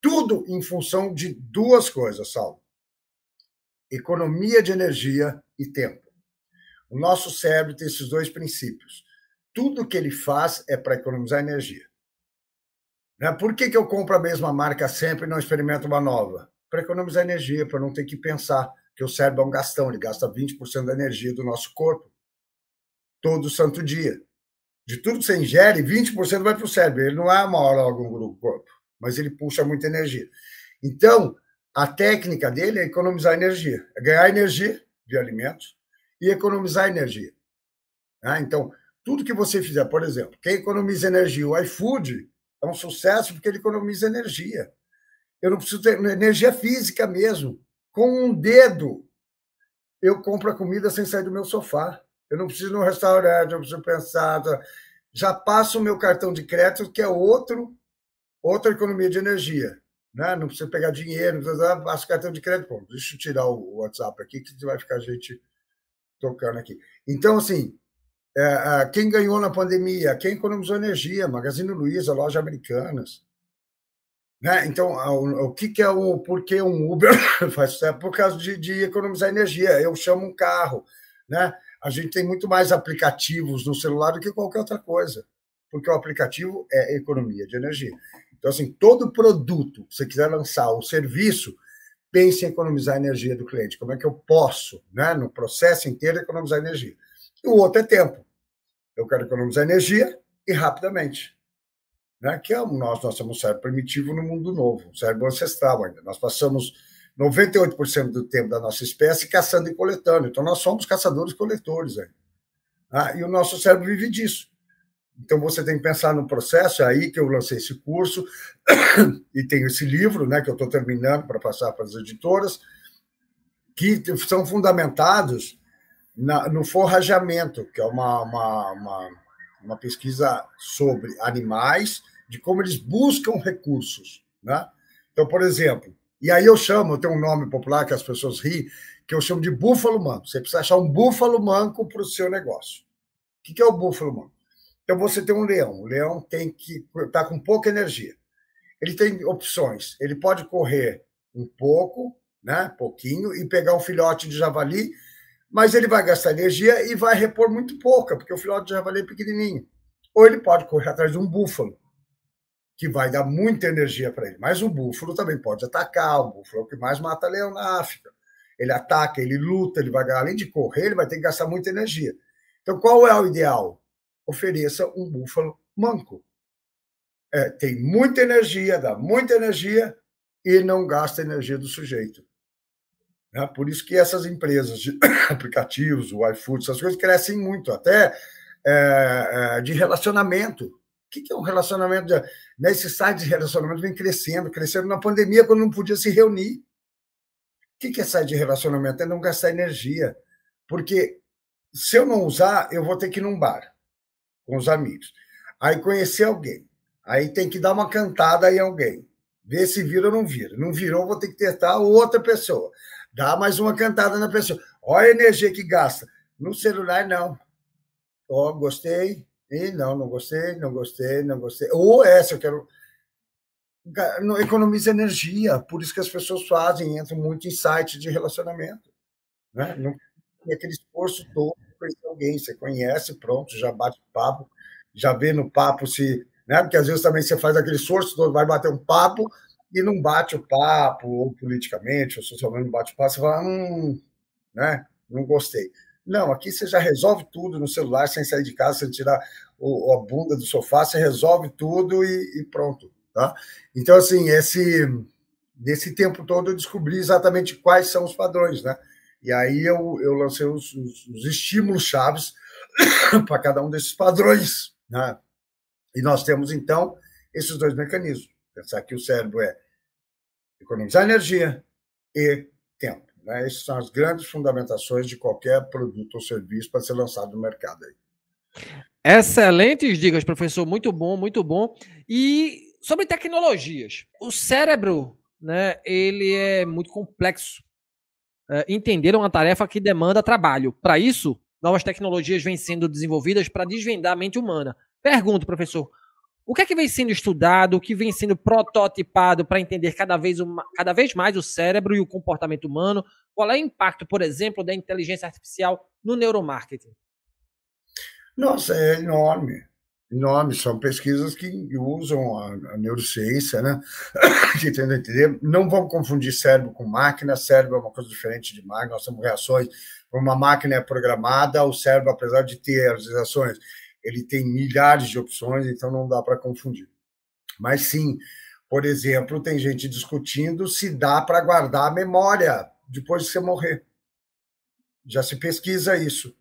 Tudo em função de duas coisas, Saulo: economia de energia e tempo. O nosso cérebro tem esses dois princípios. Tudo que ele faz é para economizar energia. Né? Por que, que eu compro a mesma marca sempre e não experimento uma nova? Para economizar energia, para não ter que pensar que o cérebro é um gastão, ele gasta 20% da energia do nosso corpo todo santo dia de tudo que você ingere, 20% vai para o cérebro. Ele não é uma hora algum do corpo, mas ele puxa muita energia. Então, a técnica dele é economizar energia, é ganhar energia de alimentos e economizar energia. Ah, então, tudo que você fizer, por exemplo, quem economiza energia, o iFood é um sucesso porque ele economiza energia. Eu não preciso ter energia física mesmo. Com um dedo, eu compro a comida sem sair do meu sofá. Eu não preciso ir no restaurante, eu preciso pensar. Tá? Já passo o meu cartão de crédito, que é outro, outra economia de energia. Né? Não precisa pegar dinheiro, não precisa, o cartão de crédito. Bom, deixa eu tirar o WhatsApp aqui, que vai ficar a gente tocando aqui. Então, assim, é, quem ganhou na pandemia? Quem economizou energia? Magazine Luiza, lojas americanas. Né? Então, o, que, que é o porquê um Uber faz sucesso? Por causa de, de economizar energia. Eu chamo um carro. Né? a gente tem muito mais aplicativos no celular do que qualquer outra coisa, porque o aplicativo é economia de energia. Então, assim, todo produto que você quiser lançar, o serviço, pense em economizar a energia do cliente. Como é que eu posso, né, no processo inteiro, economizar energia? E o outro é tempo. Eu quero economizar energia e rapidamente. Né, que é o nosso, nós somos um cérebro primitivo no mundo novo, um cérebro ancestral ainda. Nós passamos 98% do tempo da nossa espécie caçando e coletando. Então, nós somos caçadores-coletores. Ah, e o nosso cérebro vive disso. Então, você tem que pensar no processo, é aí que eu lancei esse curso, e tenho esse livro, né, que eu estou terminando para passar para as editoras, que são fundamentados na, no forrajamento, que é uma, uma, uma, uma pesquisa sobre animais, de como eles buscam recursos. Né? Então, por exemplo, e aí eu chamo, tenho um nome popular que as pessoas riem, que eu chamo de búfalo manco. Você precisa achar um búfalo manco para o seu negócio. O que é o búfalo manco? Então você tem um leão. O leão tem que estar tá com pouca energia. Ele tem opções. Ele pode correr um pouco, né, pouquinho, e pegar um filhote de javali, mas ele vai gastar energia e vai repor muito pouca, porque o filhote de javali é pequenininho. Ou ele pode correr atrás de um búfalo que vai dar muita energia para ele. Mas o búfalo também pode atacar, o búfalo é o que mais mata leão na África. Ele ataca, ele luta, ele vai além de correr, ele vai ter que gastar muita energia. Então, qual é o ideal? Ofereça um búfalo manco. É, tem muita energia, dá muita energia e não gasta energia do sujeito. É, por isso que essas empresas de aplicativos, o iFood, essas coisas crescem muito, até é, é de relacionamento que, que é um relacionamento? De... Né, esse site de relacionamento vem crescendo, crescendo na pandemia, quando não podia se reunir. O que, que é site de relacionamento? É não gastar energia. Porque se eu não usar, eu vou ter que ir num bar com os amigos. Aí conhecer alguém. Aí tem que dar uma cantada em alguém. Ver se vira ou não vira. Não virou, vou ter que testar outra pessoa. Dá mais uma cantada na pessoa. Olha a energia que gasta. No celular, não. Ó, oh, gostei. E não, não gostei, não gostei, não gostei. Ou essa, eu quero. Economiza energia, por isso que as pessoas fazem, entram muito em sites de relacionamento. Né? Não tem aquele esforço todo conhecer alguém. Você conhece, pronto, já bate papo, já vê no papo se. Né? Porque às vezes também você faz aquele esforço todo, vai bater um papo e não bate o papo, ou politicamente, ou socialmente não bate o papo, você fala, hum, né? não gostei. Não, aqui você já resolve tudo no celular, sem sair de casa, sem tirar o, a bunda do sofá, você resolve tudo e, e, pronto. Tá? Então, assim, esse, nesse tempo todo eu descobri exatamente quais são os padrões, né? E aí eu, eu lancei os, os, os estímulos chaves para cada um desses padrões, né? E nós temos, então, esses dois mecanismos. Pensar que o cérebro é economizar energia e tempo. Né? Essas são as grandes fundamentações de qualquer produto ou serviço para ser lançado no mercado. Aí. Excelentes dicas, professor. Muito bom, muito bom. E sobre tecnologias. O cérebro, né, ele é muito complexo. É, entender uma tarefa que demanda trabalho. Para isso, novas tecnologias vêm sendo desenvolvidas para desvendar a mente humana. Pergunto, professor, o que é que vem sendo estudado, o que vem sendo prototipado para entender cada vez, uma, cada vez mais o cérebro e o comportamento humano? Qual é o impacto, por exemplo, da inteligência artificial no neuromarketing? Nossa, é enorme. Enorme. São pesquisas que usam a, a neurociência, né? que tentam entender. Não vão confundir cérebro com máquina. Cérebro é uma coisa diferente de máquina. Nós temos reações. Uma máquina é programada, o cérebro, apesar de ter as reações, ele tem milhares de opções, então não dá para confundir. Mas sim, por exemplo, tem gente discutindo se dá para guardar a memória depois de você morrer. Já se pesquisa isso.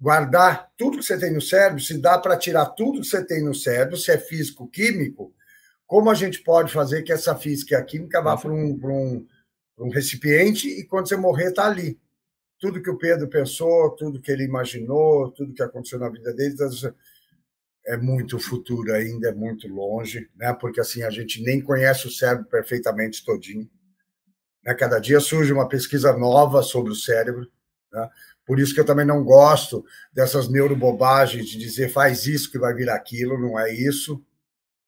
Guardar tudo que você tem no cérebro, se dá para tirar tudo que você tem no cérebro, se é físico, químico, como a gente pode fazer que essa física e a química vá para um, um, um recipiente e quando você morrer está ali tudo que o Pedro pensou, tudo que ele imaginou, tudo que aconteceu na vida dele, é muito futuro ainda, é muito longe, né? Porque assim a gente nem conhece o cérebro perfeitamente todinho. Né? Cada dia surge uma pesquisa nova sobre o cérebro, né? Por isso que eu também não gosto dessas neurobobagens de dizer faz isso que vai vir aquilo, não é isso.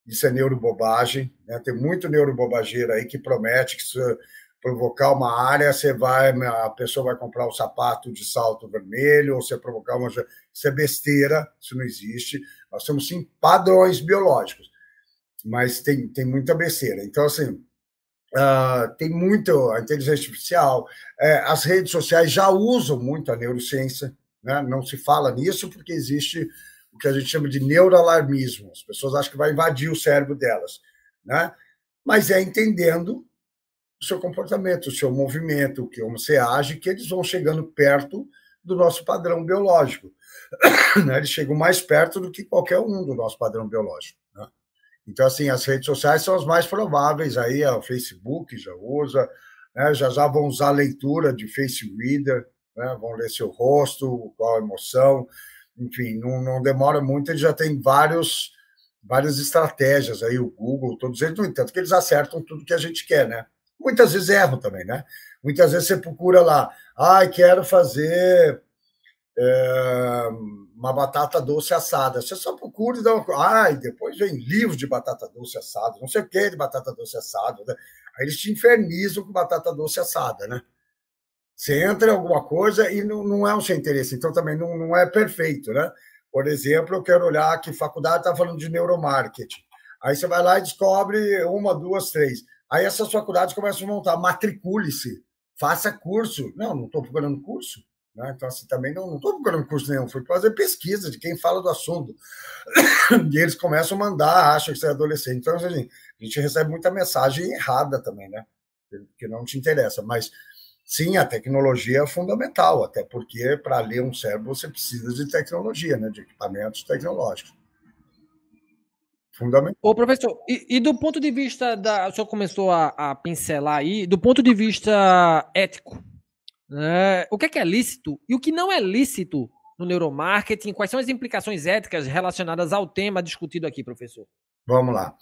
Isso é neurobobagem, né? Tem muito neurobobageiro aí que promete que provocar uma área, você vai, a pessoa vai comprar um sapato de salto vermelho, ou você provocar uma. Isso é besteira, isso não existe. Nós temos sim padrões biológicos, mas tem, tem muita besteira. Então, assim, uh, tem muito a inteligência artificial, é, as redes sociais já usam muito a neurociência, né? não se fala nisso porque existe o que a gente chama de neuroalarmismo. As pessoas acham que vai invadir o cérebro delas, né? mas é entendendo o seu comportamento, o seu movimento, como você age, que eles vão chegando perto do nosso padrão biológico. Né? Eles chegam mais perto do que qualquer um do nosso padrão biológico. Né? Então, assim, as redes sociais são as mais prováveis. Aí o Facebook já usa, né? já já vão usar a leitura de face reader, né? vão ler seu rosto, qual a emoção. Enfim, não, não demora muito, ele já tem vários várias estratégias aí, o Google, todos eles, no entanto, que eles acertam tudo que a gente quer, né? Muitas vezes erram também, né? Muitas vezes você procura lá, ai, ah, quero fazer é, uma batata doce assada. Você só procura e dá uma Ai, depois vem livro de batata doce assada, não sei o que de batata doce assada. Né? Aí eles te infernizam com batata doce assada, né? Você entra em alguma coisa e não, não é o seu interesse, então também não, não é perfeito, né? Por exemplo, eu quero olhar que faculdade está falando de neuromarketing. Aí você vai lá e descobre uma, duas, três. Aí essas faculdades começam a montar, matricule-se, faça curso. Não, não estou procurando curso. Né? Então, assim, também não estou procurando curso nenhum, fui fazer pesquisa de quem fala do assunto. E eles começam a mandar, acham que você é adolescente. Então, assim, a gente recebe muita mensagem errada também, né? Que não te interessa. Mas, sim, a tecnologia é fundamental, até porque para ler um cérebro você precisa de tecnologia, né? De equipamentos tecnológicos. Fundamental. Ô, professor, e, e, do ponto de vista da. O senhor começou a, a pincelar aí, do ponto de vista ético, né, o que é, que é lícito e o que não é lícito no neuromarketing? Quais são as implicações éticas relacionadas ao tema discutido aqui, professor? Vamos lá.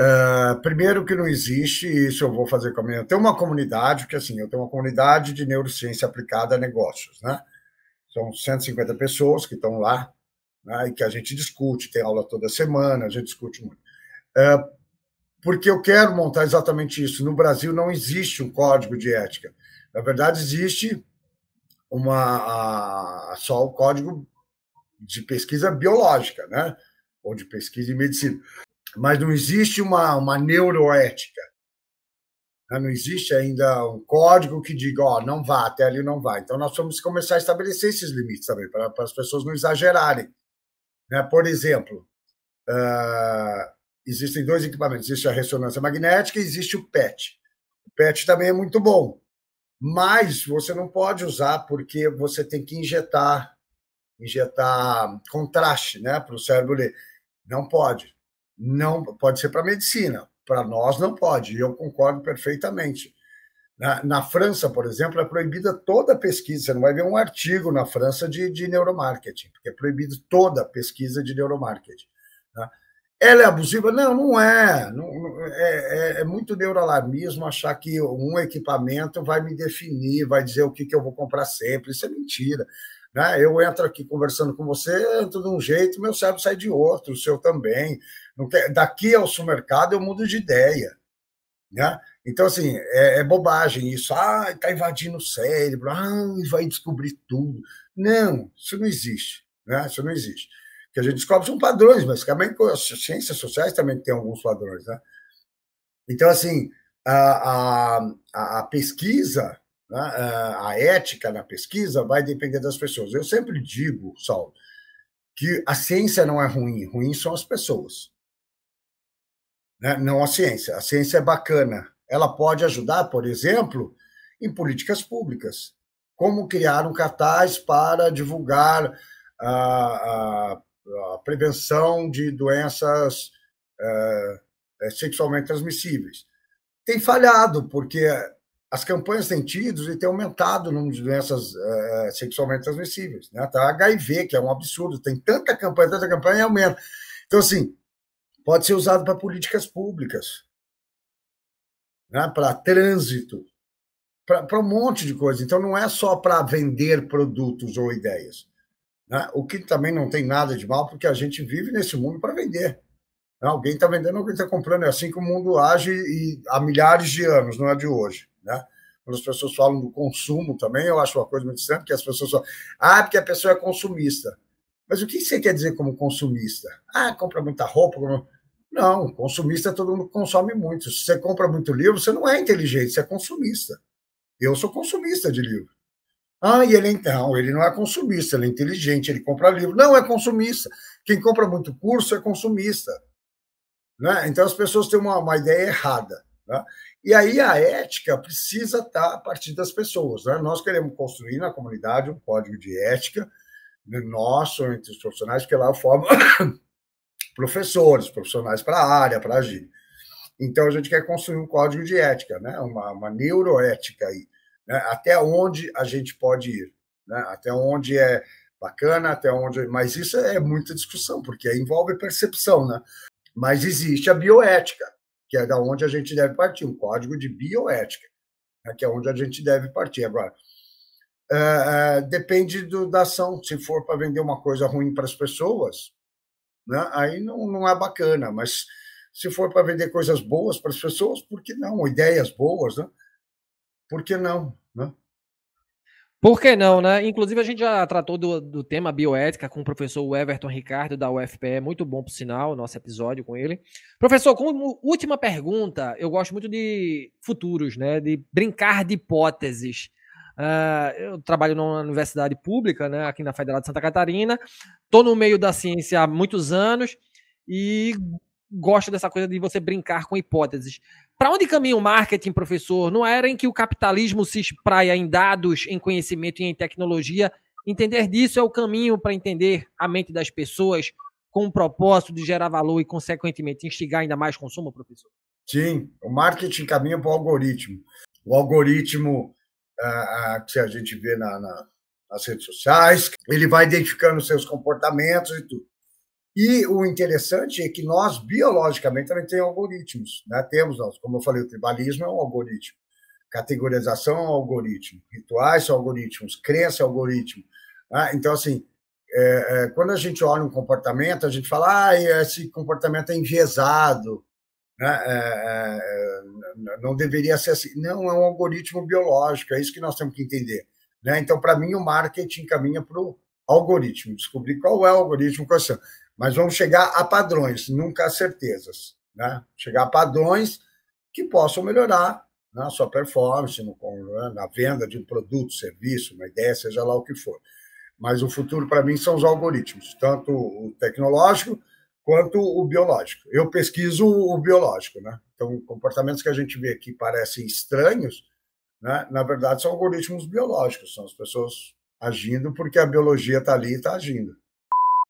Uh, primeiro que não existe, isso eu vou fazer com a minha. Tem uma comunidade, porque assim, eu tenho uma comunidade de neurociência aplicada a negócios, né? São 150 pessoas que estão lá né, e que a gente discute, tem aula toda semana, a gente discute muito. É, porque eu quero montar exatamente isso. No Brasil não existe um código de ética. Na verdade, existe uma, a, só o código de pesquisa biológica, né? ou de pesquisa em medicina. Mas não existe uma, uma neuroética. Né? Não existe ainda um código que diga, ó, oh, não vá, até ali não vai. Então, nós vamos começar a estabelecer esses limites também, para, para as pessoas não exagerarem. Né? Por exemplo, uh, existem dois equipamentos: existe a ressonância magnética e existe o PET. O PET também é muito bom, mas você não pode usar porque você tem que injetar injetar contraste né, para o cérebro ler. Não pode. Não pode ser para medicina. Para nós não pode. E eu concordo perfeitamente. Na, na, França, por exemplo, é proibida toda pesquisa. Você não vai ver um artigo na França de, de neuromarketing, porque é proibido toda pesquisa de neuromarketing. Ela é abusiva? Não, não é. Não, é, é, é, muito neuroalarmismo achar que um equipamento vai me definir, vai dizer o que, que eu vou comprar sempre. Isso é mentira. Né? Eu entro aqui conversando com você, entro de um jeito, meu cérebro sai de outro, o seu também. Daqui ao supermercado eu mudo de ideia. Né? Então, assim, é, é bobagem isso. Ah, está invadindo o cérebro, ah, vai descobrir tudo. Não, isso não existe. Né? Isso não existe. Que a gente descobre são padrões, mas também as ciências sociais também têm alguns padrões. Né? Então, assim, a, a, a pesquisa, né? a ética na pesquisa vai depender das pessoas. Eu sempre digo, Saulo, que a ciência não é ruim, ruim são as pessoas né? não a ciência. A ciência é bacana. Ela pode ajudar, por exemplo, em políticas públicas. Como criar um cartaz para divulgar a, a, a prevenção de doenças é, sexualmente transmissíveis. Tem falhado, porque as campanhas têm tido e têm aumentado o número de doenças é, sexualmente transmissíveis. Né? Tá HIV, que é um absurdo, tem tanta campanha, tanta campanha e aumenta. Então, assim, pode ser usado para políticas públicas, né? para trânsito, para um monte de coisa. Então, não é só para vender produtos ou ideias. Né? O que também não tem nada de mal, porque a gente vive nesse mundo para vender. Né? Alguém está vendendo, alguém está comprando. É assim que o mundo age e há milhares de anos, não é de hoje. Né? Quando as pessoas falam do consumo também, eu acho uma coisa muito estranha, porque as pessoas falam, ah, porque a pessoa é consumista. Mas o que você quer dizer como consumista? Ah, compra muita roupa. Não, consumista todo mundo consome muito. Se você compra muito livro, você não é inteligente, você é consumista. Eu sou consumista de livro. Ah, e ele então, ele não é consumista, ele é inteligente, ele compra livro. Não, é consumista. Quem compra muito curso é consumista. Né? Então as pessoas têm uma, uma ideia errada. Né? E aí a ética precisa estar a partir das pessoas. Né? Nós queremos construir na comunidade um código de ética nosso, entre os profissionais, porque lá forma professores, profissionais para a área, para agir. Então, a gente quer construir um código de ética, né? uma, uma neuroética aí, né? até onde a gente pode ir, né? até onde é bacana, até onde. Mas isso é muita discussão, porque envolve percepção, né? Mas existe a bioética, que é da onde a gente deve partir, um código de bioética, né? que é onde a gente deve partir. Agora, é, é, depende do, da ação. Se for para vender uma coisa ruim para as pessoas, né? aí não, não é bacana. Mas se for para vender coisas boas para as pessoas, por que não? Ideias boas, né? Por que não? Né? Por que não, né? Inclusive, a gente já tratou do, do tema bioética com o professor Everton Ricardo, da UFPE, muito bom, por sinal, nosso episódio com ele. Professor, como última pergunta, eu gosto muito de futuros, né? De brincar de hipóteses. Uh, eu trabalho numa universidade pública, né, aqui na Federal de Santa Catarina. Estou no meio da ciência há muitos anos e gosto dessa coisa de você brincar com hipóteses. Para onde caminha o marketing, professor? Não era em que o capitalismo se espraia em dados, em conhecimento e em tecnologia. Entender disso é o caminho para entender a mente das pessoas com o propósito de gerar valor e, consequentemente, instigar ainda mais consumo, professor? Sim, o marketing caminha para o algoritmo. O algoritmo que a gente vê na, na, nas redes sociais, ele vai identificando seus comportamentos e tudo. E o interessante é que nós, biologicamente, também temos algoritmos. Né? Temos, como eu falei, o tribalismo é um algoritmo, categorização é um algoritmo, rituais são algoritmos, crença é um algoritmo. Né? Então, assim, é, é, quando a gente olha um comportamento, a gente fala, ah, esse comportamento é enviesado, né? É, é, não deveria ser assim. Não, é um algoritmo biológico, é isso que nós temos que entender. Né? Então, para mim, o marketing caminha para o algoritmo, descobrir qual é o algoritmo, quais são. Mas vamos chegar a padrões, nunca a certezas. Né? Chegar a padrões que possam melhorar né, a sua performance no, né, na venda de um produto, serviço, uma ideia, seja lá o que for. Mas o futuro, para mim, são os algoritmos, tanto o tecnológico quanto o biológico. Eu pesquiso o biológico, né? Então, comportamentos que a gente vê que parecem estranhos, né? na verdade, são algoritmos biológicos, são as pessoas agindo porque a biologia está ali e está agindo.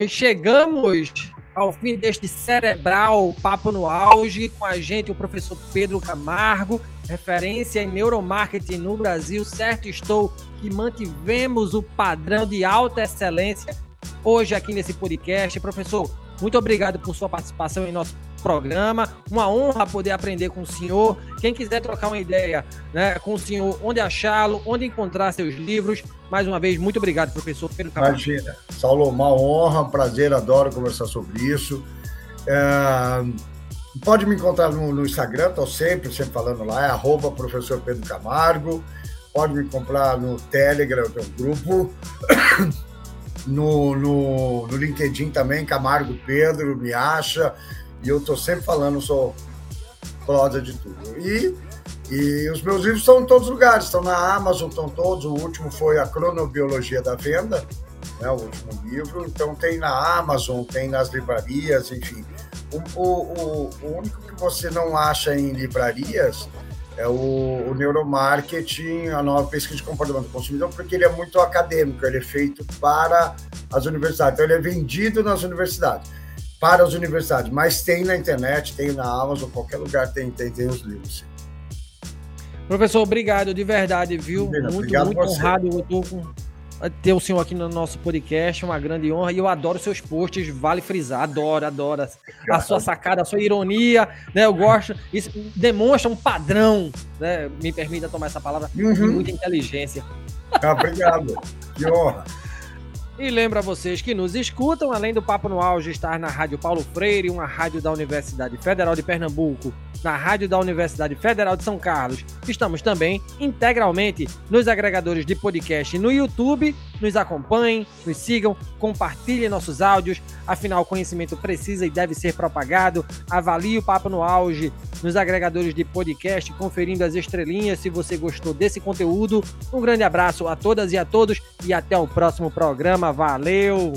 Chegamos ao fim deste cerebral papo no auge com a gente, o professor Pedro Camargo. referência em neuromarketing no Brasil, certo estou que mantivemos o padrão de alta excelência hoje aqui nesse podcast. Professor, muito obrigado por sua participação em nosso programa. Uma honra poder aprender com o senhor. Quem quiser trocar uma ideia né, com o senhor, onde achá-lo, onde encontrar seus livros. Mais uma vez, muito obrigado, professor, pelo trabalho. Imagina. Saulo, uma honra, um prazer, adoro conversar sobre isso. É... Pode me encontrar no, no Instagram, estou sempre, sempre falando lá, é arroba professor Pedro Camargo. Pode me comprar no Telegram, tem um grupo. No, no, no LinkedIn também, Camargo Pedro, me acha. E eu estou sempre falando, sou prosa de tudo. E, e os meus livros estão em todos os lugares, estão na Amazon, estão todos. O último foi a Cronobiologia da Venda, né, o último livro. Então tem na Amazon, tem nas livrarias, enfim. O, o, o, único que você não acha em livrarias é o, o neuromarketing, a nova pesquisa de comportamento do consumidor, porque ele é muito acadêmico, ele é feito para as universidades, então ele é vendido nas universidades, para as universidades, mas tem na internet, tem na Amazon, qualquer lugar tem, tem, tem os livros. Professor, obrigado de verdade, viu? muito, muito honrado. Eu tô com ter o senhor aqui no nosso podcast, uma grande honra. E eu adoro seus posts, vale frisar, adoro, adoro a sua sacada, a sua ironia, né? Eu gosto, isso demonstra um padrão, né? Me permita tomar essa palavra, uhum. muita inteligência. Ah, obrigado, que honra. E lembra vocês que nos escutam, além do Papo no Auge estar na Rádio Paulo Freire, uma rádio da Universidade Federal de Pernambuco, na rádio da Universidade Federal de São Carlos. Estamos também integralmente nos agregadores de podcast no YouTube. Nos acompanhem, nos sigam, compartilhem nossos áudios. Afinal, conhecimento precisa e deve ser propagado. Avalie o Papo no Auge nos agregadores de podcast, conferindo as estrelinhas se você gostou desse conteúdo. Um grande abraço a todas e a todos e até o próximo programa. Valeu!